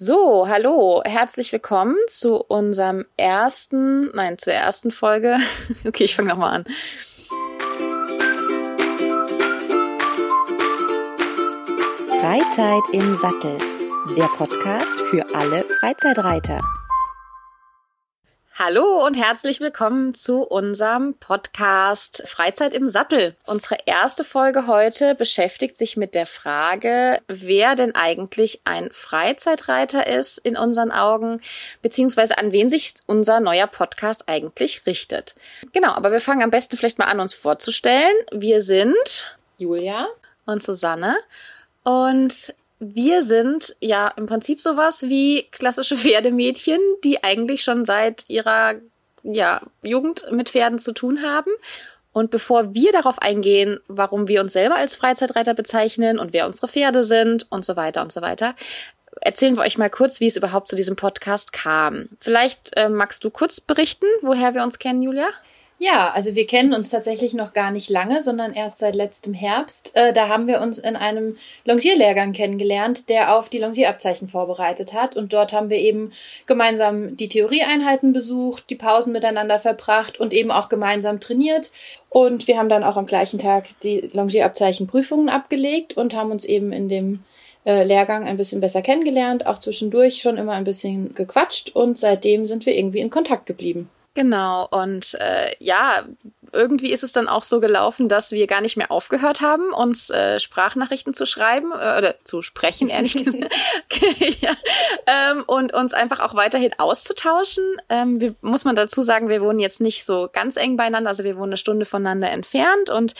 So, hallo, herzlich willkommen zu unserem ersten, nein, zur ersten Folge. Okay, ich fange nochmal an. Freizeit im Sattel, der Podcast für alle Freizeitreiter. Hallo und herzlich willkommen zu unserem Podcast Freizeit im Sattel. Unsere erste Folge heute beschäftigt sich mit der Frage, wer denn eigentlich ein Freizeitreiter ist in unseren Augen, beziehungsweise an wen sich unser neuer Podcast eigentlich richtet. Genau, aber wir fangen am besten vielleicht mal an, uns vorzustellen. Wir sind Julia und Susanne und wir sind ja im Prinzip sowas wie klassische Pferdemädchen, die eigentlich schon seit ihrer ja, Jugend mit Pferden zu tun haben. Und bevor wir darauf eingehen, warum wir uns selber als Freizeitreiter bezeichnen und wer unsere Pferde sind und so weiter und so weiter, erzählen wir euch mal kurz, wie es überhaupt zu diesem Podcast kam. Vielleicht äh, magst du kurz berichten, woher wir uns kennen, Julia? Ja, also wir kennen uns tatsächlich noch gar nicht lange, sondern erst seit letztem Herbst. Äh, da haben wir uns in einem Longierlehrgang kennengelernt, der auf die Longierabzeichen vorbereitet hat. Und dort haben wir eben gemeinsam die Theorieeinheiten besucht, die Pausen miteinander verbracht und eben auch gemeinsam trainiert. Und wir haben dann auch am gleichen Tag die Longierabzeichenprüfungen abgelegt und haben uns eben in dem äh, Lehrgang ein bisschen besser kennengelernt, auch zwischendurch schon immer ein bisschen gequatscht und seitdem sind wir irgendwie in Kontakt geblieben. Genau, und äh, ja, irgendwie ist es dann auch so gelaufen, dass wir gar nicht mehr aufgehört haben, uns äh, Sprachnachrichten zu schreiben äh, oder zu sprechen, ehrlich gesagt, ja. ähm, und uns einfach auch weiterhin auszutauschen. Ähm, wir, muss man dazu sagen, wir wohnen jetzt nicht so ganz eng beieinander, also wir wohnen eine Stunde voneinander entfernt und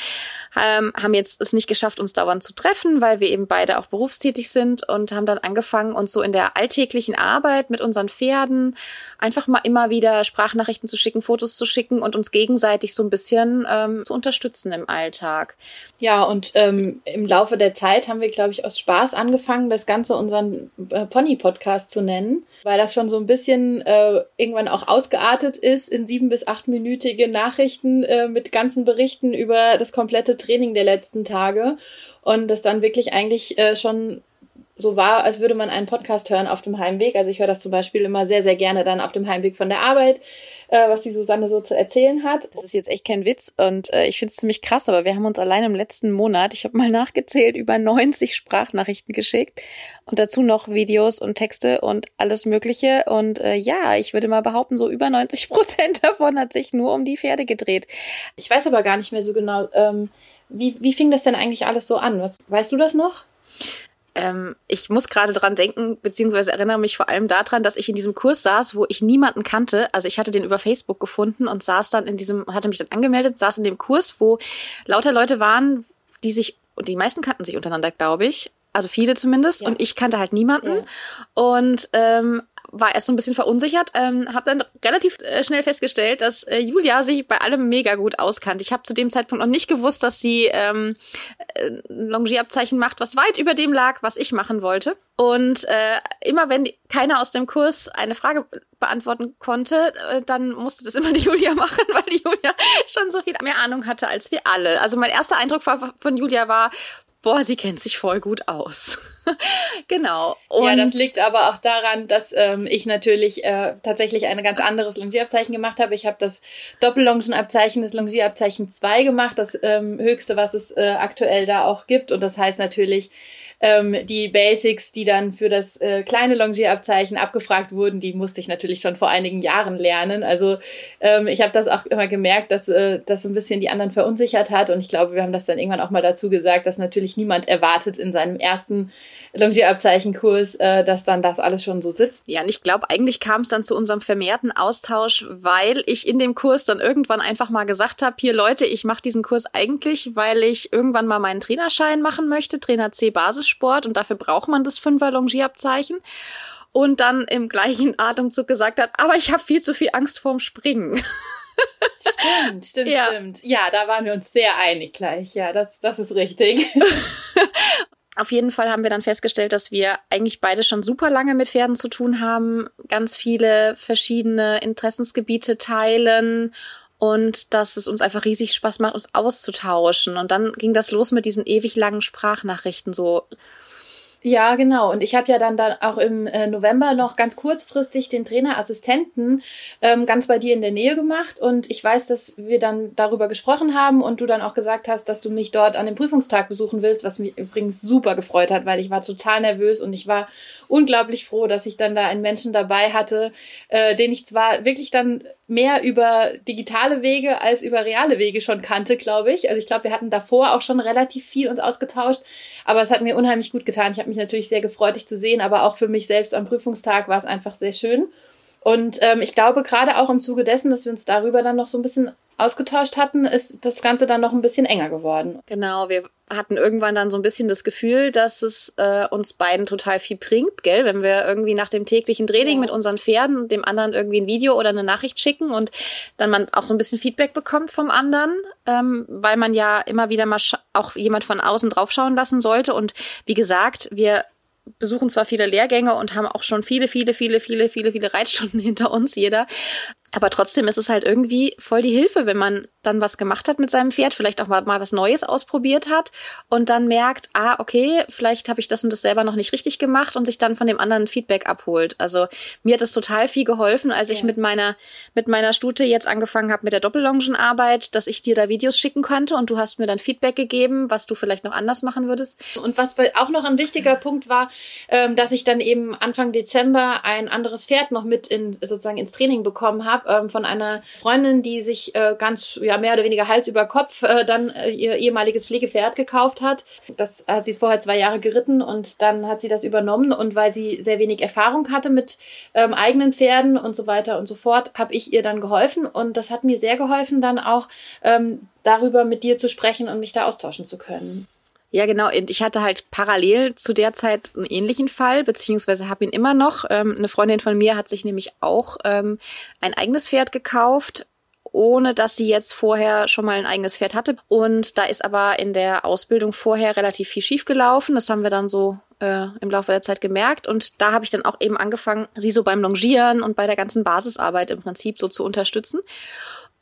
ähm, haben jetzt es nicht geschafft, uns dauernd zu treffen, weil wir eben beide auch berufstätig sind und haben dann angefangen, uns so in der alltäglichen Arbeit mit unseren Pferden einfach mal immer wieder Sprachnachrichten zu schicken, Fotos zu schicken und uns gegenseitig so ein bisschen ähm, zu unterstützen im Alltag. Ja, und ähm, im Laufe der Zeit haben wir, glaube ich, aus Spaß angefangen, das Ganze unseren äh, Pony-Podcast zu nennen, weil das schon so ein bisschen äh, irgendwann auch ausgeartet ist in sieben- bis achtminütige Nachrichten äh, mit ganzen Berichten über das komplette Training der letzten Tage und das dann wirklich eigentlich äh, schon so war, als würde man einen Podcast hören auf dem Heimweg. Also ich höre das zum Beispiel immer sehr, sehr gerne dann auf dem Heimweg von der Arbeit, äh, was die Susanne so zu erzählen hat. Das ist jetzt echt kein Witz und äh, ich finde es ziemlich krass, aber wir haben uns allein im letzten Monat, ich habe mal nachgezählt, über 90 Sprachnachrichten geschickt und dazu noch Videos und Texte und alles Mögliche. Und äh, ja, ich würde mal behaupten, so über 90 Prozent davon hat sich nur um die Pferde gedreht. Ich weiß aber gar nicht mehr so genau, ähm, wie, wie fing das denn eigentlich alles so an? Was, weißt du das noch? Ähm, ich muss gerade dran denken, beziehungsweise erinnere mich vor allem daran, dass ich in diesem Kurs saß, wo ich niemanden kannte. Also ich hatte den über Facebook gefunden und saß dann in diesem, hatte mich dann angemeldet, saß in dem Kurs, wo lauter Leute waren, die sich, und die meisten kannten sich untereinander, glaube ich. Also viele zumindest. Ja. Und ich kannte halt niemanden. Ja. Und ähm, war erst so ein bisschen verunsichert, ähm, habe dann relativ äh, schnell festgestellt, dass äh, Julia sich bei allem mega gut auskannt. Ich habe zu dem Zeitpunkt noch nicht gewusst, dass sie ähm, äh, Longierabzeichen macht, was weit über dem lag, was ich machen wollte. Und äh, immer wenn keiner aus dem Kurs eine Frage beantworten konnte, äh, dann musste das immer die Julia machen, weil die Julia schon so viel mehr Ahnung hatte als wir alle. Also mein erster Eindruck von Julia war, boah, sie kennt sich voll gut aus. genau. Und ja, das liegt aber auch daran, dass ähm, ich natürlich äh, tatsächlich ein ganz anderes Longierabzeichen gemacht habe. Ich habe das Doppellongenabzeichen, das Longierabzeichen 2 gemacht, das ähm, höchste, was es äh, aktuell da auch gibt. Und das heißt natürlich, ähm, die Basics, die dann für das äh, kleine Longierabzeichen abgefragt wurden, die musste ich natürlich schon vor einigen Jahren lernen. Also ähm, ich habe das auch immer gemerkt, dass äh, das ein bisschen die anderen verunsichert hat. Und ich glaube, wir haben das dann irgendwann auch mal dazu gesagt, dass natürlich niemand erwartet in seinem ersten Longierabzeichenkurs, äh, dass dann das alles schon so sitzt. Ja, und ich glaube, eigentlich kam es dann zu unserem vermehrten Austausch, weil ich in dem Kurs dann irgendwann einfach mal gesagt habe, hier Leute, ich mache diesen Kurs eigentlich, weil ich irgendwann mal meinen Trainerschein machen möchte, Trainer C Basissport und dafür braucht man das Fünfer Longierabzeichen und dann im gleichen Atemzug gesagt hat, aber ich habe viel zu viel Angst vorm Springen. Stimmt, stimmt, ja. stimmt. Ja, da waren wir uns sehr einig gleich. Ja, das, das ist richtig. Auf jeden Fall haben wir dann festgestellt, dass wir eigentlich beide schon super lange mit Pferden zu tun haben, ganz viele verschiedene Interessensgebiete teilen und dass es uns einfach riesig Spaß macht, uns auszutauschen. Und dann ging das los mit diesen ewig langen Sprachnachrichten, so Ja, genau. Und ich habe ja dann, dann auch im äh, November noch ganz kurzfristig den Trainerassistenten ähm, ganz bei dir in der Nähe gemacht. Und ich weiß, dass wir dann darüber gesprochen haben und du dann auch gesagt hast, dass du mich dort an dem Prüfungstag besuchen willst, was mich übrigens super gefreut hat, weil ich war total nervös und ich war unglaublich froh, dass ich dann da einen Menschen dabei hatte, äh, den ich zwar wirklich dann mehr über digitale Wege als über reale Wege schon kannte, glaube ich. Also ich glaube, wir hatten davor auch schon relativ viel uns ausgetauscht, aber es hat mir unheimlich gut getan. Ich habe mich natürlich sehr gefreut, dich zu sehen, aber auch für mich selbst am Prüfungstag war es einfach sehr schön. Und ähm, ich glaube, gerade auch im Zuge dessen, dass wir uns darüber dann noch so ein bisschen ausgetauscht hatten, ist das Ganze dann noch ein bisschen enger geworden. Genau, wir hatten irgendwann dann so ein bisschen das Gefühl, dass es äh, uns beiden total viel bringt, gell, wenn wir irgendwie nach dem täglichen Training ja. mit unseren Pferden dem anderen irgendwie ein Video oder eine Nachricht schicken und dann man auch so ein bisschen Feedback bekommt vom anderen, ähm, weil man ja immer wieder mal auch jemand von außen draufschauen lassen sollte. Und wie gesagt, wir besuchen zwar viele Lehrgänge und haben auch schon viele, viele, viele, viele, viele, viele Reitstunden hinter uns, jeder. Aber trotzdem ist es halt irgendwie voll die Hilfe, wenn man dann was gemacht hat mit seinem Pferd, vielleicht auch mal, mal was Neues ausprobiert hat und dann merkt, ah, okay, vielleicht habe ich das und das selber noch nicht richtig gemacht und sich dann von dem anderen Feedback abholt. Also mir hat es total viel geholfen, als ja. ich mit meiner, mit meiner Stute jetzt angefangen habe mit der Doppellongenarbeit, dass ich dir da Videos schicken konnte und du hast mir dann Feedback gegeben, was du vielleicht noch anders machen würdest. Und was auch noch ein wichtiger Punkt war, ähm, dass ich dann eben Anfang Dezember ein anderes Pferd noch mit in, sozusagen ins Training bekommen habe habe ähm, von einer Freundin, die sich äh, ganz, ja, mehr oder weniger Hals über Kopf äh, dann äh, ihr ehemaliges Pflegepferd gekauft hat. Das hat sie vorher zwei Jahre geritten und dann hat sie das übernommen und weil sie sehr wenig Erfahrung hatte mit ähm, eigenen Pferden und so weiter und so fort, habe ich ihr dann geholfen und das hat mir sehr geholfen, dann auch ähm, darüber mit dir zu sprechen und mich da austauschen zu können. Ja, genau. Und ich hatte halt parallel zu der Zeit einen ähnlichen Fall, beziehungsweise habe ihn immer noch. Ähm, eine Freundin von mir hat sich nämlich auch ähm, ein eigenes Pferd gekauft, ohne dass sie jetzt vorher schon mal ein eigenes Pferd hatte. Und da ist aber in der Ausbildung vorher relativ viel schief gelaufen. Das haben wir dann so äh, im Laufe der Zeit gemerkt. Und da habe ich dann auch eben angefangen, sie so beim Longieren und bei der ganzen Basisarbeit im Prinzip so zu unterstützen.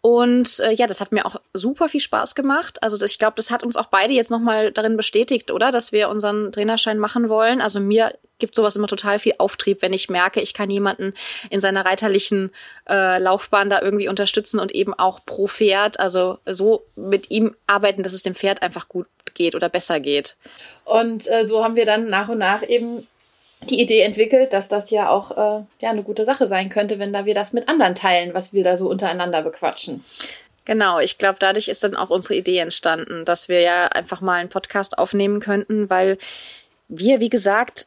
Und äh, ja, das hat mir auch super viel Spaß gemacht. Also ich glaube, das hat uns auch beide jetzt nochmal darin bestätigt, oder? Dass wir unseren Trainerschein machen wollen. Also mir gibt sowas immer total viel Auftrieb, wenn ich merke, ich kann jemanden in seiner reiterlichen äh, Laufbahn da irgendwie unterstützen und eben auch pro Pferd, also so mit ihm arbeiten, dass es dem Pferd einfach gut geht oder besser geht. Und äh, so haben wir dann nach und nach eben die Idee entwickelt, dass das ja auch äh, ja eine gute Sache sein könnte, wenn da wir das mit anderen teilen, was wir da so untereinander bequatschen. Genau, ich glaube, dadurch ist dann auch unsere Idee entstanden, dass wir ja einfach mal einen Podcast aufnehmen könnten, weil wir, wie gesagt,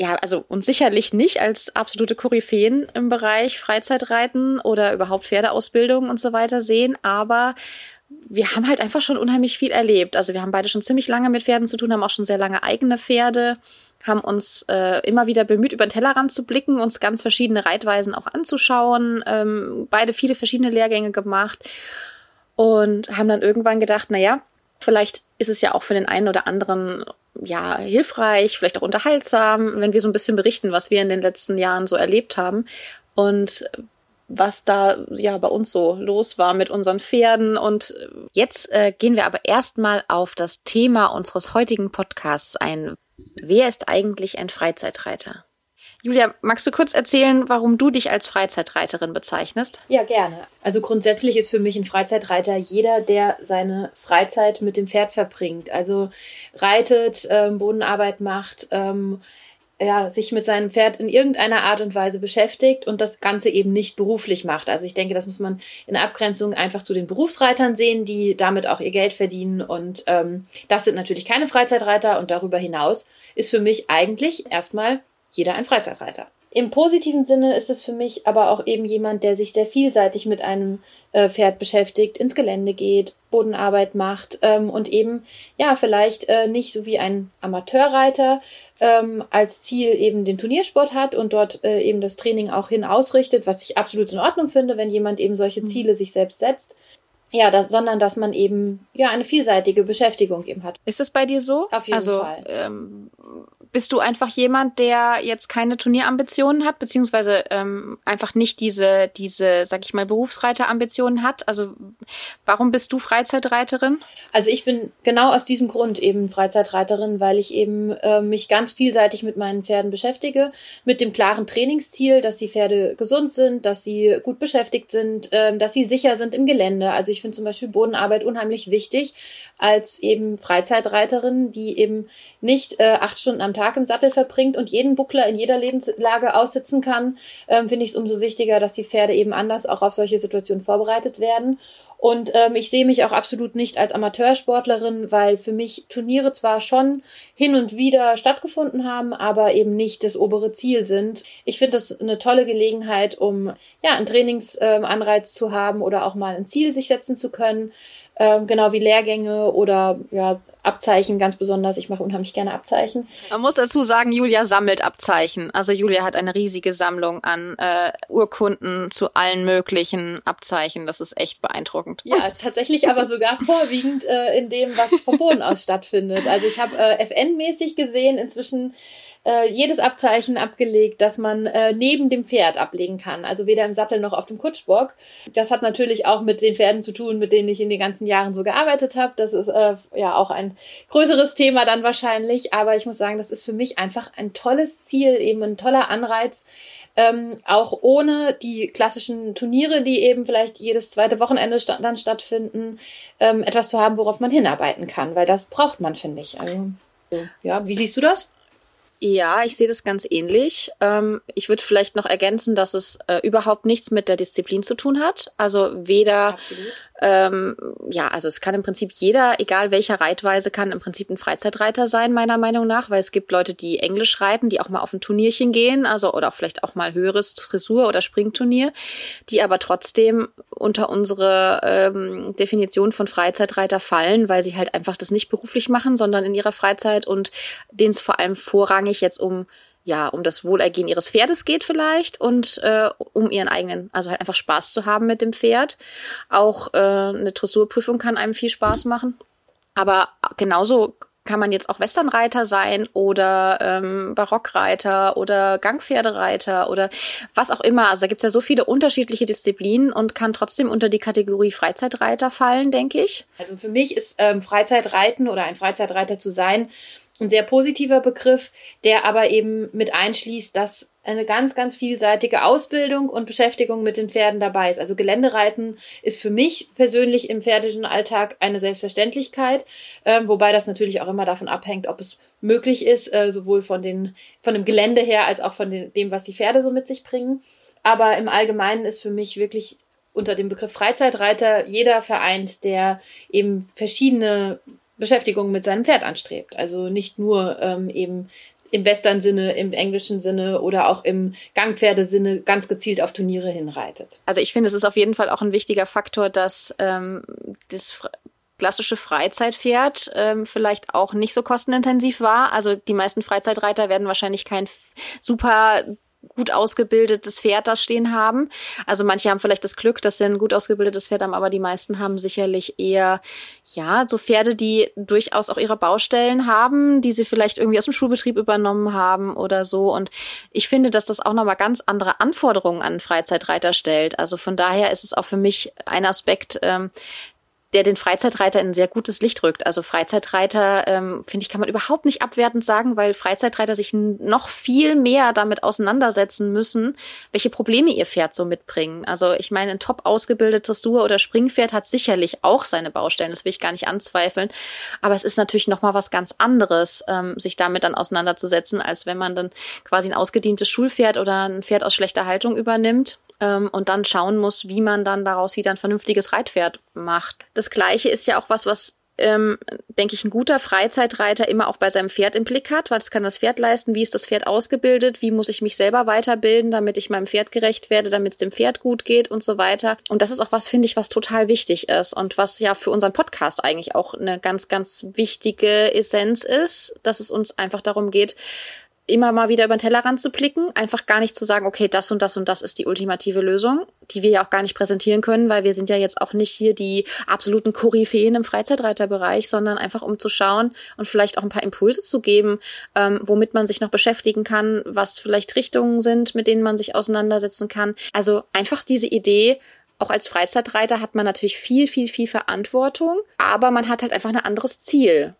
ja, also uns sicherlich nicht als absolute Koryphäen im Bereich Freizeitreiten oder überhaupt Pferdeausbildung und so weiter sehen, aber wir haben halt einfach schon unheimlich viel erlebt. Also wir haben beide schon ziemlich lange mit Pferden zu tun, haben auch schon sehr lange eigene Pferde, haben uns äh, immer wieder bemüht, über den Tellerrand zu blicken, uns ganz verschiedene Reitweisen auch anzuschauen, ähm, beide viele verschiedene Lehrgänge gemacht und haben dann irgendwann gedacht, na ja, vielleicht ist es ja auch für den einen oder anderen ja hilfreich, vielleicht auch unterhaltsam, wenn wir so ein bisschen berichten, was wir in den letzten Jahren so erlebt haben. Und was da ja bei uns so los war mit unseren Pferden. Und jetzt äh, gehen wir aber erstmal auf das Thema unseres heutigen Podcasts ein. Wer ist eigentlich ein Freizeitreiter? Julia, magst du kurz erzählen, warum du dich als Freizeitreiterin bezeichnest? Ja, gerne. Also grundsätzlich ist für mich ein Freizeitreiter jeder, der seine Freizeit mit dem Pferd verbringt. Also reitet, ähm, Bodenarbeit macht, ähm, ja, sich mit seinem Pferd in irgendeiner Art und Weise beschäftigt und das Ganze eben nicht beruflich macht. Also ich denke, das muss man in Abgrenzung einfach zu den Berufsreitern sehen, die damit auch ihr Geld verdienen. Und ähm, das sind natürlich keine Freizeitreiter und darüber hinaus ist für mich eigentlich erstmal jeder ein Freizeitreiter. Im positiven Sinne ist es für mich aber auch eben jemand, der sich sehr vielseitig mit einem äh, Pferd beschäftigt, ins Gelände geht, Bodenarbeit macht ähm, und eben ja vielleicht äh, nicht so wie ein Amateurreiter ähm, als Ziel eben den Turniersport hat und dort äh, eben das Training auch hin ausrichtet, was ich absolut in Ordnung finde, wenn jemand eben solche mhm. Ziele mhm. sich selbst setzt. Ja, das, sondern dass man eben ja eine vielseitige Beschäftigung eben hat. Ist es bei dir so? Auf jeden also, Fall. Ähm, bist du einfach jemand, der jetzt keine Turnierambitionen hat, beziehungsweise ähm, einfach nicht diese, diese, sag ich mal, Berufsreiterambitionen hat? Also warum bist du Freizeitreiterin? Also ich bin genau aus diesem Grund eben Freizeitreiterin, weil ich eben äh, mich ganz vielseitig mit meinen Pferden beschäftige, mit dem klaren Trainingsziel, dass die Pferde gesund sind, dass sie gut beschäftigt sind, äh, dass sie sicher sind im Gelände. Also ich finde zum Beispiel Bodenarbeit unheimlich wichtig als eben Freizeitreiterin, die eben nicht äh, acht Stunden am Tag im Sattel verbringt und jeden Buckler in jeder Lebenslage aussitzen kann, ähm, finde ich es umso wichtiger, dass die Pferde eben anders auch auf solche Situationen vorbereitet werden. Und ähm, ich sehe mich auch absolut nicht als Amateursportlerin, weil für mich Turniere zwar schon hin und wieder stattgefunden haben, aber eben nicht das obere Ziel sind. Ich finde das eine tolle Gelegenheit, um ja einen Trainingsanreiz ähm, zu haben oder auch mal ein Ziel sich setzen zu können ähm, genau wie Lehrgänge oder ja, Abzeichen ganz besonders. Ich mache unheimlich gerne Abzeichen. Man muss dazu sagen, Julia sammelt Abzeichen. Also Julia hat eine riesige Sammlung an äh, Urkunden zu allen möglichen Abzeichen. Das ist echt beeindruckend. Ja, tatsächlich aber sogar vorwiegend äh, in dem, was vom Boden aus stattfindet. Also ich habe äh, FN-mäßig gesehen inzwischen äh, jedes Abzeichen abgelegt, das man äh, neben dem Pferd ablegen kann. Also weder im Sattel noch auf dem Kutschbock. Das hat natürlich auch mit den Pferden zu tun, mit denen ich in den ganzen Jahren so gearbeitet habe. Das ist äh, ja auch ein größeres Thema dann wahrscheinlich. Aber ich muss sagen, das ist für mich einfach ein tolles Ziel, eben ein toller Anreiz. Ähm, auch ohne die klassischen Turniere, die eben vielleicht jedes zweite Wochenende sta dann stattfinden, ähm, etwas zu haben, worauf man hinarbeiten kann, weil das braucht man, finde ich. Also, ja, wie siehst du das? Ja, ich sehe das ganz ähnlich. Ähm, ich würde vielleicht noch ergänzen, dass es äh, überhaupt nichts mit der Disziplin zu tun hat. Also weder Absolut. Ähm, ja, also es kann im Prinzip jeder, egal welcher Reitweise, kann im Prinzip ein Freizeitreiter sein, meiner Meinung nach, weil es gibt Leute, die Englisch reiten, die auch mal auf ein Turnierchen gehen, also oder vielleicht auch mal höheres Dressur- oder Springturnier, die aber trotzdem unter unsere ähm, Definition von Freizeitreiter fallen, weil sie halt einfach das nicht beruflich machen, sondern in ihrer Freizeit und denen es vor allem vorrangig jetzt um ja, um das Wohlergehen ihres Pferdes geht vielleicht und äh, um ihren eigenen, also halt einfach Spaß zu haben mit dem Pferd. Auch äh, eine Dressurprüfung kann einem viel Spaß machen. Aber genauso kann man jetzt auch Westernreiter sein oder ähm, Barockreiter oder Gangpferdereiter oder was auch immer. Also da gibt es ja so viele unterschiedliche Disziplinen und kann trotzdem unter die Kategorie Freizeitreiter fallen, denke ich. Also für mich ist ähm, Freizeitreiten oder ein Freizeitreiter zu sein ein sehr positiver Begriff, der aber eben mit einschließt, dass eine ganz, ganz vielseitige Ausbildung und Beschäftigung mit den Pferden dabei ist. Also Geländereiten ist für mich persönlich im pferdischen Alltag eine Selbstverständlichkeit, ähm, wobei das natürlich auch immer davon abhängt, ob es möglich ist, äh, sowohl von, den, von dem Gelände her als auch von den, dem, was die Pferde so mit sich bringen. Aber im Allgemeinen ist für mich wirklich unter dem Begriff Freizeitreiter jeder vereint, der eben verschiedene Beschäftigung mit seinem Pferd anstrebt. Also nicht nur ähm, eben im Western-Sinne, im englischen Sinne oder auch im Gangpferdesinne ganz gezielt auf Turniere hinreitet. Also ich finde, es ist auf jeden Fall auch ein wichtiger Faktor, dass ähm, das klassische Freizeitpferd ähm, vielleicht auch nicht so kostenintensiv war. Also die meisten Freizeitreiter werden wahrscheinlich kein super gut ausgebildetes Pferd da stehen haben. Also manche haben vielleicht das Glück, dass sie ein gut ausgebildetes Pferd haben, aber die meisten haben sicherlich eher, ja, so Pferde, die durchaus auch ihre Baustellen haben, die sie vielleicht irgendwie aus dem Schulbetrieb übernommen haben oder so. Und ich finde, dass das auch nochmal ganz andere Anforderungen an Freizeitreiter stellt. Also von daher ist es auch für mich ein Aspekt, ähm, der den Freizeitreiter in ein sehr gutes Licht rückt. Also Freizeitreiter, ähm, finde ich, kann man überhaupt nicht abwertend sagen, weil Freizeitreiter sich noch viel mehr damit auseinandersetzen müssen, welche Probleme ihr Pferd so mitbringen. Also ich meine, ein top ausgebildetes Dressur- oder Springpferd hat sicherlich auch seine Baustellen, das will ich gar nicht anzweifeln. Aber es ist natürlich noch mal was ganz anderes, ähm, sich damit dann auseinanderzusetzen, als wenn man dann quasi ein ausgedientes Schulpferd oder ein Pferd aus schlechter Haltung übernimmt ähm, und dann schauen muss, wie man dann daraus wieder ein vernünftiges Reitpferd macht. Das Gleiche ist ja auch was, was ähm, denke ich, ein guter Freizeitreiter immer auch bei seinem Pferd im Blick hat. Was kann das Pferd leisten? Wie ist das Pferd ausgebildet? Wie muss ich mich selber weiterbilden, damit ich meinem Pferd gerecht werde, damit es dem Pferd gut geht und so weiter. Und das ist auch was, finde ich, was total wichtig ist und was ja für unseren Podcast eigentlich auch eine ganz, ganz wichtige Essenz ist, dass es uns einfach darum geht, immer mal wieder über den Tellerrand zu blicken, einfach gar nicht zu sagen, okay, das und das und das ist die ultimative Lösung, die wir ja auch gar nicht präsentieren können, weil wir sind ja jetzt auch nicht hier die absoluten Koryphäen im Freizeitreiterbereich, sondern einfach um zu schauen und vielleicht auch ein paar Impulse zu geben, ähm, womit man sich noch beschäftigen kann, was vielleicht Richtungen sind, mit denen man sich auseinandersetzen kann. Also einfach diese Idee, auch als Freizeitreiter hat man natürlich viel, viel, viel Verantwortung, aber man hat halt einfach ein anderes Ziel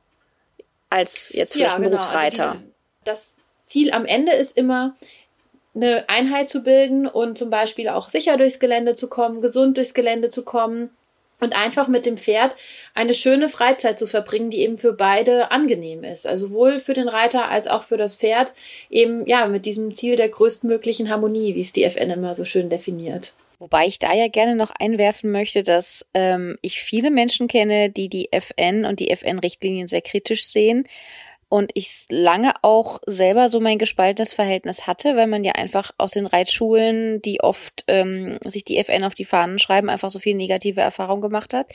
als jetzt vielleicht ja, ein genau. Also Berufsreiter. Also das Ziel am Ende ist immer, eine Einheit zu bilden und zum Beispiel auch sicher durchs Gelände zu kommen, gesund durchs Gelände zu kommen und einfach mit dem Pferd eine schöne Freizeit zu verbringen, die eben für beide angenehm ist. Also sowohl für den Reiter als auch für das Pferd eben ja mit diesem Ziel der größtmöglichen Harmonie, wie es die FN immer so schön definiert. Wobei ich da ja gerne noch einwerfen möchte, dass ähm, ich viele Menschen kenne, die die FN und die FN-Richtlinien sehr kritisch sehen und ich lange auch selber so mein gespaltenes Verhältnis hatte, weil man ja einfach aus den Reitschulen, die oft ähm, sich die FN auf die Fahnen schreiben, einfach so viel negative Erfahrung gemacht hat.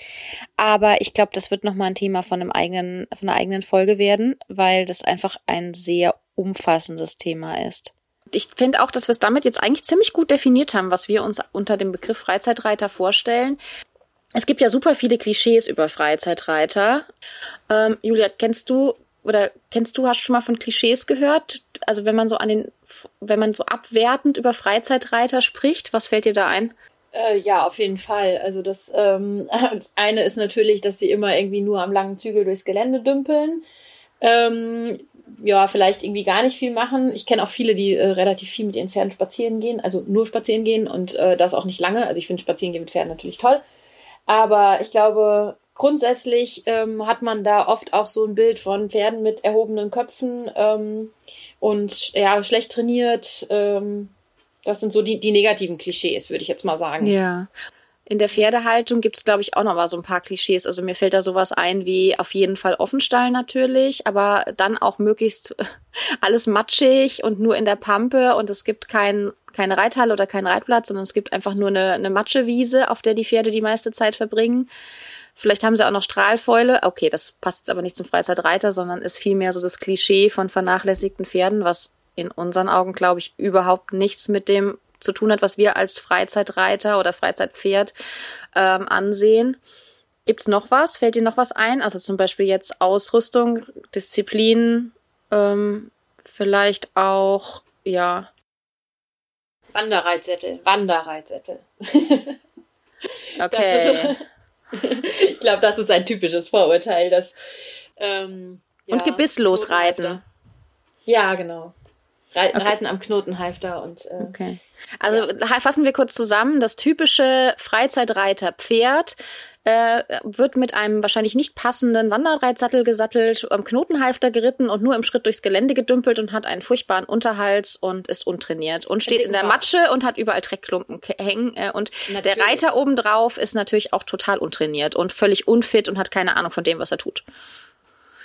Aber ich glaube, das wird nochmal ein Thema von einem eigenen, von einer eigenen Folge werden, weil das einfach ein sehr umfassendes Thema ist. Ich finde auch, dass wir es damit jetzt eigentlich ziemlich gut definiert haben, was wir uns unter dem Begriff Freizeitreiter vorstellen. Es gibt ja super viele Klischees über Freizeitreiter. Ähm, Julia, kennst du oder kennst du, hast schon mal von Klischees gehört? Also wenn man so an den, wenn man so abwertend über Freizeitreiter spricht, was fällt dir da ein? Äh, ja, auf jeden Fall. Also das ähm, eine ist natürlich, dass sie immer irgendwie nur am langen Zügel durchs Gelände dümpeln. Ähm, ja, vielleicht irgendwie gar nicht viel machen. Ich kenne auch viele, die äh, relativ viel mit ihren Pferden spazieren gehen, also nur spazieren gehen und äh, das auch nicht lange. Also ich finde spazieren gehen mit Pferden natürlich toll. Aber ich glaube, grundsätzlich ähm, hat man da oft auch so ein Bild von Pferden mit erhobenen Köpfen ähm, und ja, schlecht trainiert. Ähm, das sind so die, die negativen Klischees, würde ich jetzt mal sagen. Ja. In der Pferdehaltung gibt es, glaube ich, auch noch mal so ein paar Klischees. Also mir fällt da sowas ein wie auf jeden Fall Offenstall natürlich, aber dann auch möglichst alles matschig und nur in der Pampe und es gibt kein, keine Reithalle oder keinen Reitplatz, sondern es gibt einfach nur eine, eine Matschewiese, auf der die Pferde die meiste Zeit verbringen. Vielleicht haben sie auch noch Strahlfäule. Okay, das passt jetzt aber nicht zum Freizeitreiter, sondern ist vielmehr so das Klischee von vernachlässigten Pferden, was in unseren Augen, glaube ich, überhaupt nichts mit dem zu tun hat, was wir als Freizeitreiter oder Freizeitpferd ähm, ansehen. Gibt's noch was? Fällt dir noch was ein? Also zum Beispiel jetzt Ausrüstung, Disziplin, ähm, vielleicht auch, ja. Wanderreitsättel, Wanderreitsättel. okay. Ich glaube, das ist ein typisches Vorurteil, dass. Ähm, ja, und gebisslos reiten. Ja, genau. Reiten, okay. reiten am Knotenhalfter und. Äh, okay. Also ja. fassen wir kurz zusammen. Das typische Freizeitreiter-Pferd äh, wird mit einem wahrscheinlich nicht passenden Wanderreitsattel gesattelt, am Knotenhalfter geritten und nur im Schritt durchs Gelände gedümpelt und hat einen furchtbaren Unterhals und ist untrainiert und steht in der Matsche und hat überall Dreckklumpen hängen. Äh, und natürlich. der Reiter obendrauf ist natürlich auch total untrainiert und völlig unfit und hat keine Ahnung von dem, was er tut.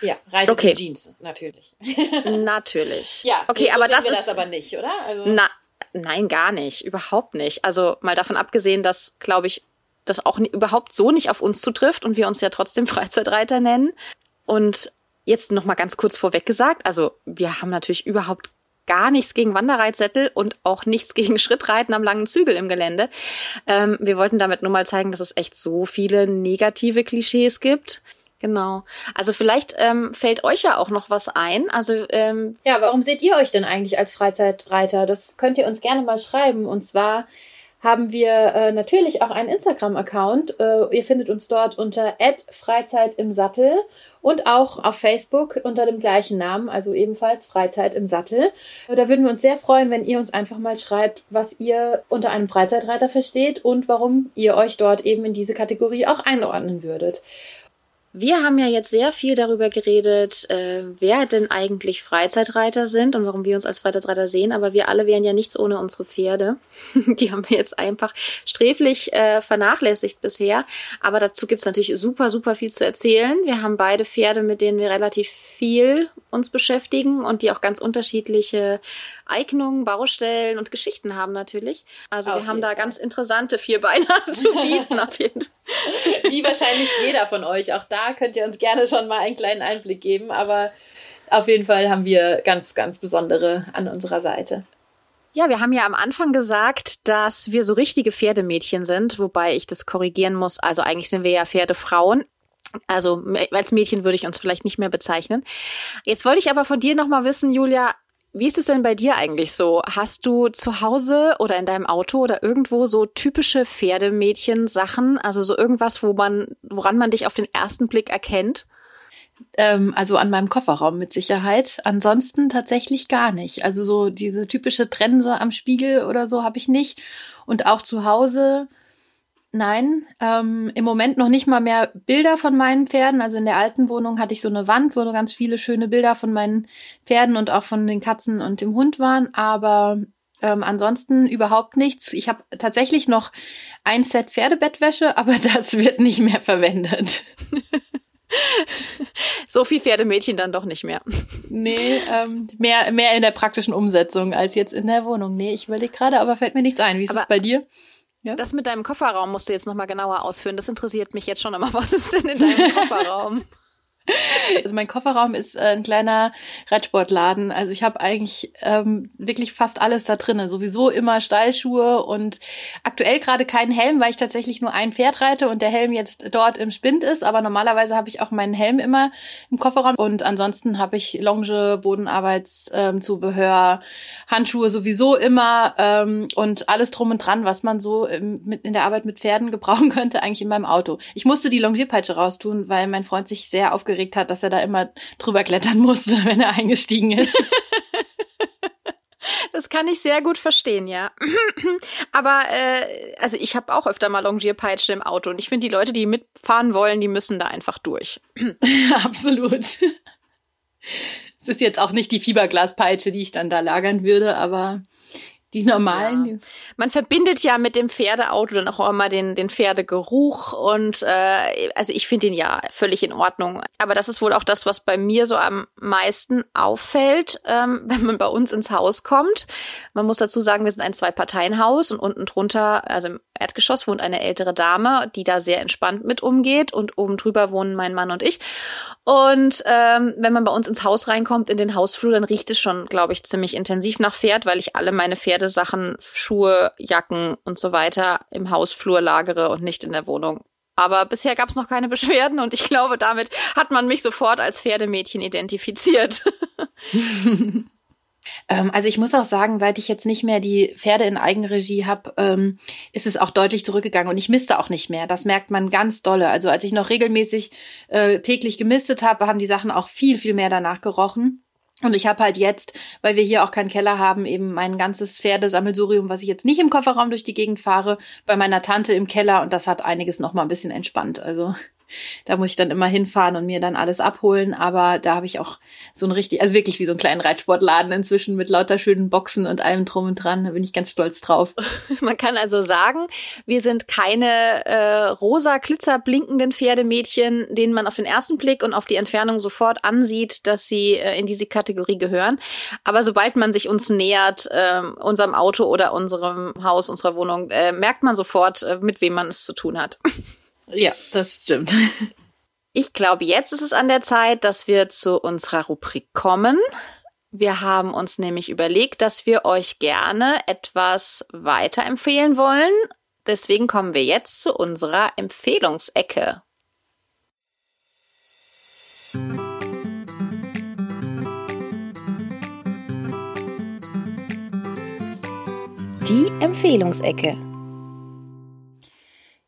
Ja, reitet okay. Jeans, natürlich. natürlich. Ja, okay, aber das ist das aber nicht, oder? Also na, nein, gar nicht, überhaupt nicht. Also mal davon abgesehen, dass, glaube ich, das auch überhaupt so nicht auf uns zutrifft und wir uns ja trotzdem Freizeitreiter nennen. Und jetzt noch mal ganz kurz vorweg gesagt, also wir haben natürlich überhaupt gar nichts gegen Wanderreitsättel und auch nichts gegen Schrittreiten am langen Zügel im Gelände. Ähm, wir wollten damit nur mal zeigen, dass es echt so viele negative Klischees gibt. Genau. Also vielleicht ähm, fällt euch ja auch noch was ein. Also ähm, ja, warum seht ihr euch denn eigentlich als Freizeitreiter? Das könnt ihr uns gerne mal schreiben. Und zwar haben wir äh, natürlich auch einen Instagram-Account. Äh, ihr findet uns dort unter Freizeit im Sattel und auch auf Facebook unter dem gleichen Namen, also ebenfalls Freizeit im Sattel. Da würden wir uns sehr freuen, wenn ihr uns einfach mal schreibt, was ihr unter einem Freizeitreiter versteht und warum ihr euch dort eben in diese Kategorie auch einordnen würdet. Wir haben ja jetzt sehr viel darüber geredet, äh, wer denn eigentlich Freizeitreiter sind und warum wir uns als Freizeitreiter sehen, aber wir alle wären ja nichts ohne unsere Pferde. Die haben wir jetzt einfach sträflich äh, vernachlässigt bisher. Aber dazu gibt's natürlich super, super viel zu erzählen. Wir haben beide Pferde, mit denen wir relativ viel uns beschäftigen und die auch ganz unterschiedliche Eignungen, Baustellen und Geschichten haben natürlich. Also auf wir haben da Fall. ganz interessante Vierbeiner zu bieten auf jeden Fall. Wie wahrscheinlich jeder von euch. Auch da könnt ihr uns gerne schon mal einen kleinen Einblick geben. Aber auf jeden Fall haben wir ganz, ganz besondere an unserer Seite. Ja, wir haben ja am Anfang gesagt, dass wir so richtige Pferdemädchen sind, wobei ich das korrigieren muss. Also eigentlich sind wir ja Pferdefrauen. Also als Mädchen würde ich uns vielleicht nicht mehr bezeichnen. Jetzt wollte ich aber von dir nochmal wissen, Julia, wie ist es denn bei dir eigentlich so? Hast du zu Hause oder in deinem Auto oder irgendwo so typische Pferdemädchen-Sachen? Also so irgendwas, wo man, woran man dich auf den ersten Blick erkennt? Ähm, also an meinem Kofferraum mit Sicherheit. Ansonsten tatsächlich gar nicht. Also so diese typische Trense am Spiegel oder so habe ich nicht. Und auch zu Hause Nein, ähm, im Moment noch nicht mal mehr Bilder von meinen Pferden. Also in der alten Wohnung hatte ich so eine Wand, wo ganz viele schöne Bilder von meinen Pferden und auch von den Katzen und dem Hund waren. Aber ähm, ansonsten überhaupt nichts. Ich habe tatsächlich noch ein Set Pferdebettwäsche, aber das wird nicht mehr verwendet. so viel Pferdemädchen dann doch nicht mehr. Nee, ähm, mehr, mehr in der praktischen Umsetzung als jetzt in der Wohnung. Nee, ich überlege gerade, aber fällt mir nichts ein. Wie ist es bei dir? Ja? Das mit deinem Kofferraum musst du jetzt nochmal genauer ausführen. Das interessiert mich jetzt schon immer. Was ist denn in deinem Kofferraum? Also mein Kofferraum ist äh, ein kleiner Radsportladen. Also ich habe eigentlich ähm, wirklich fast alles da drinne. Sowieso immer Stallschuhe und aktuell gerade keinen Helm, weil ich tatsächlich nur ein Pferd reite und der Helm jetzt dort im Spind ist. Aber normalerweise habe ich auch meinen Helm immer im Kofferraum. Und ansonsten habe ich Longe, Bodenarbeitszubehör, ähm, Handschuhe sowieso immer ähm, und alles drum und dran, was man so im, mit, in der Arbeit mit Pferden gebrauchen könnte, eigentlich in meinem Auto. Ich musste die Longierpeitsche raustun, weil mein Freund sich sehr aufgeregt aufgeregt hat, dass er da immer drüber klettern musste, wenn er eingestiegen ist. Das kann ich sehr gut verstehen, ja. Aber äh, also ich habe auch öfter mal Longierpeitsche im Auto und ich finde, die Leute, die mitfahren wollen, die müssen da einfach durch. Absolut. Es ist jetzt auch nicht die Fieberglaspeitsche, die ich dann da lagern würde, aber die normalen. Ja. Man verbindet ja mit dem Pferdeauto dann auch immer den, den Pferdegeruch und äh, also ich finde ihn ja völlig in Ordnung. Aber das ist wohl auch das, was bei mir so am meisten auffällt, ähm, wenn man bei uns ins Haus kommt. Man muss dazu sagen, wir sind ein Zwei-Parteien-Haus und unten drunter, also im Erdgeschoss, wohnt eine ältere Dame, die da sehr entspannt mit umgeht und oben drüber wohnen mein Mann und ich. Und ähm, wenn man bei uns ins Haus reinkommt, in den Hausflur, dann riecht es schon, glaube ich, ziemlich intensiv nach Pferd, weil ich alle meine Pferdesachen, Schuhe, Jacken und so weiter im Hausflur lagere und nicht in der Wohnung. Aber bisher gab es noch keine Beschwerden und ich glaube, damit hat man mich sofort als Pferdemädchen identifiziert. Ähm, also ich muss auch sagen, seit ich jetzt nicht mehr die Pferde in Eigenregie habe, ähm, ist es auch deutlich zurückgegangen und ich misste auch nicht mehr. Das merkt man ganz dolle. Also als ich noch regelmäßig äh, täglich gemistet habe, haben die Sachen auch viel, viel mehr danach gerochen. Und ich habe halt jetzt, weil wir hier auch keinen Keller haben, eben mein ganzes Pferdesammelsurium, was ich jetzt nicht im Kofferraum durch die Gegend fahre, bei meiner Tante im Keller und das hat einiges noch mal ein bisschen entspannt. Also da muss ich dann immer hinfahren und mir dann alles abholen. Aber da habe ich auch so ein richtig, also wirklich wie so einen kleinen Reitsportladen inzwischen mit lauter schönen Boxen und allem drum und dran. Da bin ich ganz stolz drauf. Man kann also sagen, wir sind keine äh, rosa Glitzer blinkenden Pferdemädchen, denen man auf den ersten Blick und auf die Entfernung sofort ansieht, dass sie äh, in diese Kategorie gehören. Aber sobald man sich uns nähert, äh, unserem Auto oder unserem Haus, unserer Wohnung, äh, merkt man sofort, äh, mit wem man es zu tun hat. Ja, das stimmt. Ich glaube, jetzt ist es an der Zeit, dass wir zu unserer Rubrik kommen. Wir haben uns nämlich überlegt, dass wir euch gerne etwas weiterempfehlen wollen. Deswegen kommen wir jetzt zu unserer Empfehlungsecke. Die Empfehlungsecke.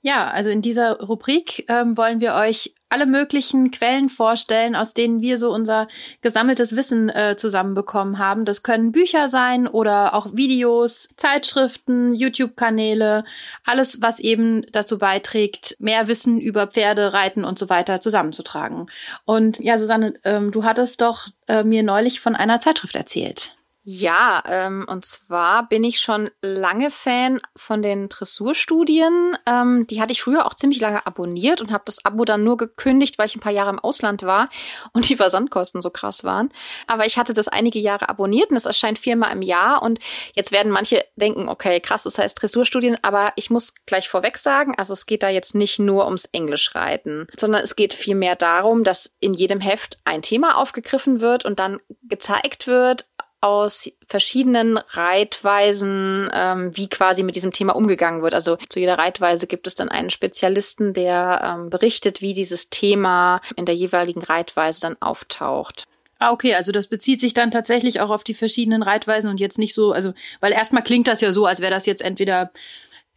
Ja, also in dieser Rubrik ähm, wollen wir euch alle möglichen Quellen vorstellen, aus denen wir so unser gesammeltes Wissen äh, zusammenbekommen haben. Das können Bücher sein oder auch Videos, Zeitschriften, YouTube-Kanäle, alles, was eben dazu beiträgt, mehr Wissen über Pferde, Reiten und so weiter zusammenzutragen. Und ja, Susanne, ähm, du hattest doch äh, mir neulich von einer Zeitschrift erzählt. Ja, ähm, und zwar bin ich schon lange Fan von den Dressurstudien. Ähm, die hatte ich früher auch ziemlich lange abonniert und habe das Abo dann nur gekündigt, weil ich ein paar Jahre im Ausland war und die Versandkosten so krass waren. Aber ich hatte das einige Jahre abonniert und es erscheint viermal im Jahr. Und jetzt werden manche denken, okay, krass, das heißt Dressurstudien. Aber ich muss gleich vorweg sagen, also es geht da jetzt nicht nur ums Englischreiten, sondern es geht vielmehr darum, dass in jedem Heft ein Thema aufgegriffen wird und dann gezeigt wird, aus verschiedenen Reitweisen, ähm, wie quasi mit diesem Thema umgegangen wird. Also zu jeder Reitweise gibt es dann einen Spezialisten, der ähm, berichtet, wie dieses Thema in der jeweiligen Reitweise dann auftaucht. Ah, okay, also das bezieht sich dann tatsächlich auch auf die verschiedenen Reitweisen und jetzt nicht so, also, weil erstmal klingt das ja so, als wäre das jetzt entweder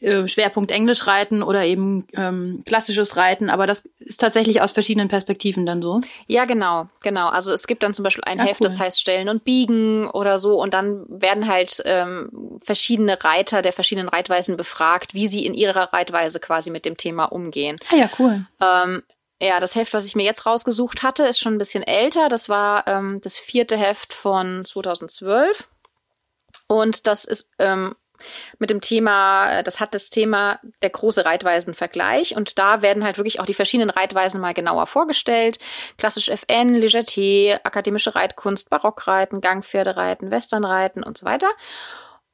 äh, Schwerpunkt Englisch reiten oder eben ähm, klassisches Reiten, aber das ist tatsächlich aus verschiedenen Perspektiven dann so. Ja, genau, genau. Also es gibt dann zum Beispiel ein ja, Heft, cool. das heißt Stellen und Biegen oder so, und dann werden halt ähm, verschiedene Reiter der verschiedenen Reitweisen befragt, wie sie in ihrer Reitweise quasi mit dem Thema umgehen. Ah ja, cool. Ähm, ja, das Heft, was ich mir jetzt rausgesucht hatte, ist schon ein bisschen älter. Das war ähm, das vierte Heft von 2012. Und das ist ähm, mit dem Thema, das hat das Thema der große Reitweisenvergleich und da werden halt wirklich auch die verschiedenen Reitweisen mal genauer vorgestellt. Klassisch FN, Legerté, akademische Reitkunst, Barockreiten, Gangpferdereiten, Westernreiten und so weiter.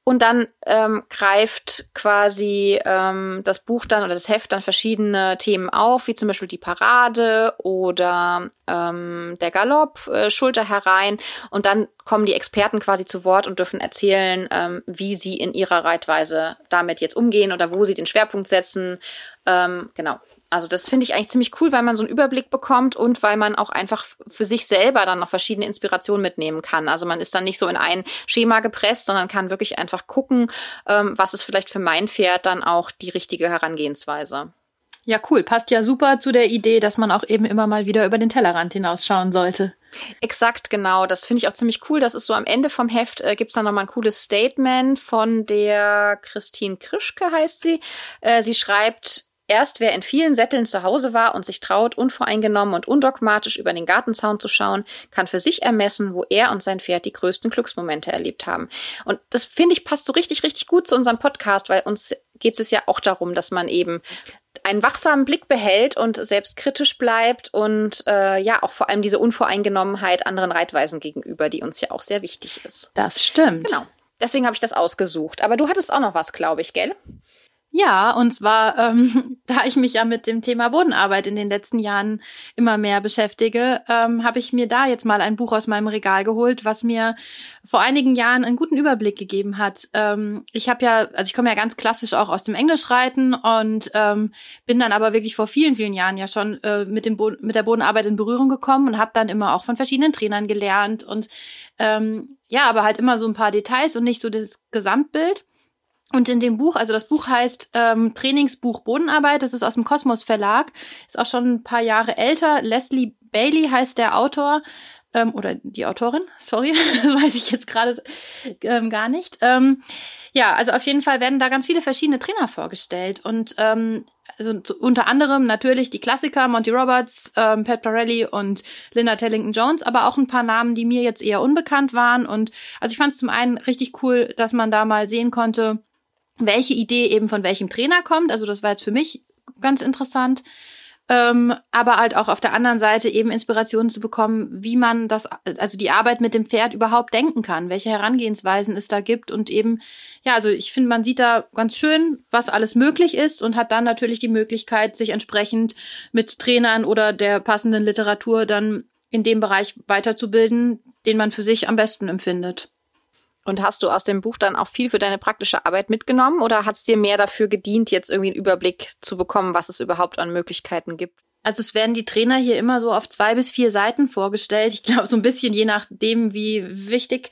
Und dann ähm, greift quasi ähm, das Buch dann oder das Heft dann verschiedene Themen auf, wie zum Beispiel die Parade oder ähm, der Galopp, äh, Schulter herein. Und dann kommen die Experten quasi zu Wort und dürfen erzählen, ähm, wie sie in ihrer Reitweise damit jetzt umgehen oder wo sie den Schwerpunkt setzen. Ähm, genau. Also das finde ich eigentlich ziemlich cool, weil man so einen Überblick bekommt und weil man auch einfach für sich selber dann noch verschiedene Inspirationen mitnehmen kann. Also man ist dann nicht so in ein Schema gepresst, sondern kann wirklich einfach gucken, ähm, was ist vielleicht für mein Pferd dann auch die richtige Herangehensweise. Ja, cool. Passt ja super zu der Idee, dass man auch eben immer mal wieder über den Tellerrand hinausschauen sollte. Exakt, genau. Das finde ich auch ziemlich cool. Das ist so am Ende vom Heft äh, gibt's dann nochmal ein cooles Statement von der Christine Krischke heißt sie. Äh, sie schreibt, Erst wer in vielen Sätteln zu Hause war und sich traut, unvoreingenommen und undogmatisch über den Gartenzaun zu schauen, kann für sich ermessen, wo er und sein Pferd die größten Glücksmomente erlebt haben. Und das finde ich passt so richtig, richtig gut zu unserem Podcast, weil uns geht es ja auch darum, dass man eben einen wachsamen Blick behält und selbstkritisch bleibt und äh, ja auch vor allem diese Unvoreingenommenheit anderen Reitweisen gegenüber, die uns ja auch sehr wichtig ist. Das stimmt. Genau. Deswegen habe ich das ausgesucht. Aber du hattest auch noch was, glaube ich, gell? Ja, und zwar, ähm, da ich mich ja mit dem Thema Bodenarbeit in den letzten Jahren immer mehr beschäftige, ähm, habe ich mir da jetzt mal ein Buch aus meinem Regal geholt, was mir vor einigen Jahren einen guten Überblick gegeben hat. Ähm, ich habe ja, also ich komme ja ganz klassisch auch aus dem Englischreiten und ähm, bin dann aber wirklich vor vielen, vielen Jahren ja schon äh, mit, dem Bo mit der Bodenarbeit in Berührung gekommen und habe dann immer auch von verschiedenen Trainern gelernt und ähm, ja, aber halt immer so ein paar Details und nicht so das Gesamtbild. Und in dem Buch, also das Buch heißt ähm, Trainingsbuch Bodenarbeit, das ist aus dem Kosmos Verlag, ist auch schon ein paar Jahre älter. Leslie Bailey heißt der Autor ähm, oder die Autorin, sorry, weiß ich jetzt gerade ähm, gar nicht. Ähm, ja, also auf jeden Fall werden da ganz viele verschiedene Trainer vorgestellt und ähm, also unter anderem natürlich die Klassiker Monty Roberts, ähm, Pat Parelli und Linda Tellington Jones, aber auch ein paar Namen, die mir jetzt eher unbekannt waren. Und also ich fand es zum einen richtig cool, dass man da mal sehen konnte, welche Idee eben von welchem Trainer kommt. Also das war jetzt für mich ganz interessant. Ähm, aber halt auch auf der anderen Seite eben Inspirationen zu bekommen, wie man das, also die Arbeit mit dem Pferd überhaupt denken kann, welche Herangehensweisen es da gibt und eben, ja, also ich finde, man sieht da ganz schön, was alles möglich ist und hat dann natürlich die Möglichkeit, sich entsprechend mit Trainern oder der passenden Literatur dann in dem Bereich weiterzubilden, den man für sich am besten empfindet. Und hast du aus dem Buch dann auch viel für deine praktische Arbeit mitgenommen oder hat es dir mehr dafür gedient, jetzt irgendwie einen Überblick zu bekommen, was es überhaupt an Möglichkeiten gibt? Also es werden die Trainer hier immer so auf zwei bis vier Seiten vorgestellt. Ich glaube, so ein bisschen je nachdem, wie wichtig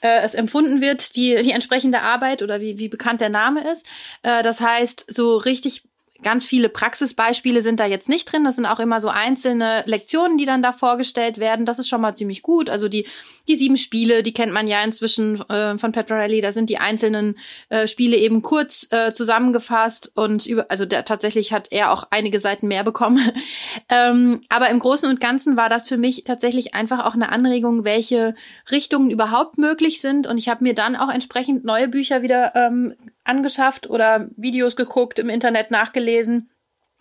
äh, es empfunden wird, die, die entsprechende Arbeit oder wie, wie bekannt der Name ist. Äh, das heißt, so richtig ganz viele Praxisbeispiele sind da jetzt nicht drin. Das sind auch immer so einzelne Lektionen, die dann da vorgestellt werden. Das ist schon mal ziemlich gut. Also die, die sieben Spiele, die kennt man ja inzwischen äh, von Petrelli. Da sind die einzelnen äh, Spiele eben kurz äh, zusammengefasst und über, also der, tatsächlich hat er auch einige Seiten mehr bekommen. ähm, aber im Großen und Ganzen war das für mich tatsächlich einfach auch eine Anregung, welche Richtungen überhaupt möglich sind. Und ich habe mir dann auch entsprechend neue Bücher wieder ähm, angeschafft oder Videos geguckt, im Internet nachgelesen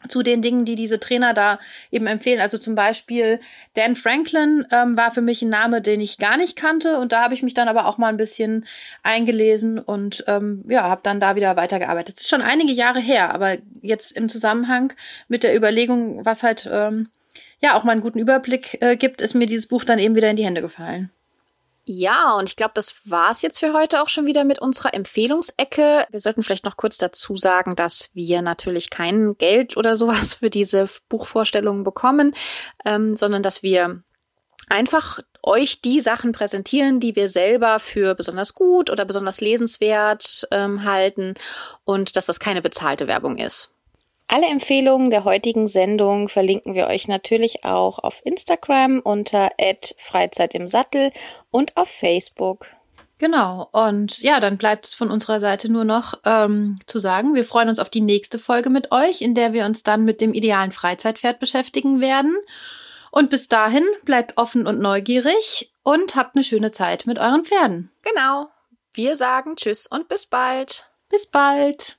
zu den Dingen, die diese Trainer da eben empfehlen. Also zum Beispiel Dan Franklin ähm, war für mich ein Name, den ich gar nicht kannte und da habe ich mich dann aber auch mal ein bisschen eingelesen und ähm, ja, habe dann da wieder weitergearbeitet. Das ist schon einige Jahre her, aber jetzt im Zusammenhang mit der Überlegung, was halt ähm, ja auch mal einen guten Überblick äh, gibt, ist mir dieses Buch dann eben wieder in die Hände gefallen. Ja, und ich glaube, das war's jetzt für heute auch schon wieder mit unserer Empfehlungsecke. Wir sollten vielleicht noch kurz dazu sagen, dass wir natürlich kein Geld oder sowas für diese Buchvorstellungen bekommen, ähm, sondern dass wir einfach euch die Sachen präsentieren, die wir selber für besonders gut oder besonders lesenswert ähm, halten und dass das keine bezahlte Werbung ist. Alle Empfehlungen der heutigen Sendung verlinken wir euch natürlich auch auf Instagram unter Freizeit im Sattel und auf Facebook. Genau. Und ja, dann bleibt es von unserer Seite nur noch ähm, zu sagen, wir freuen uns auf die nächste Folge mit euch, in der wir uns dann mit dem idealen Freizeitpferd beschäftigen werden. Und bis dahin bleibt offen und neugierig und habt eine schöne Zeit mit euren Pferden. Genau. Wir sagen Tschüss und bis bald. Bis bald.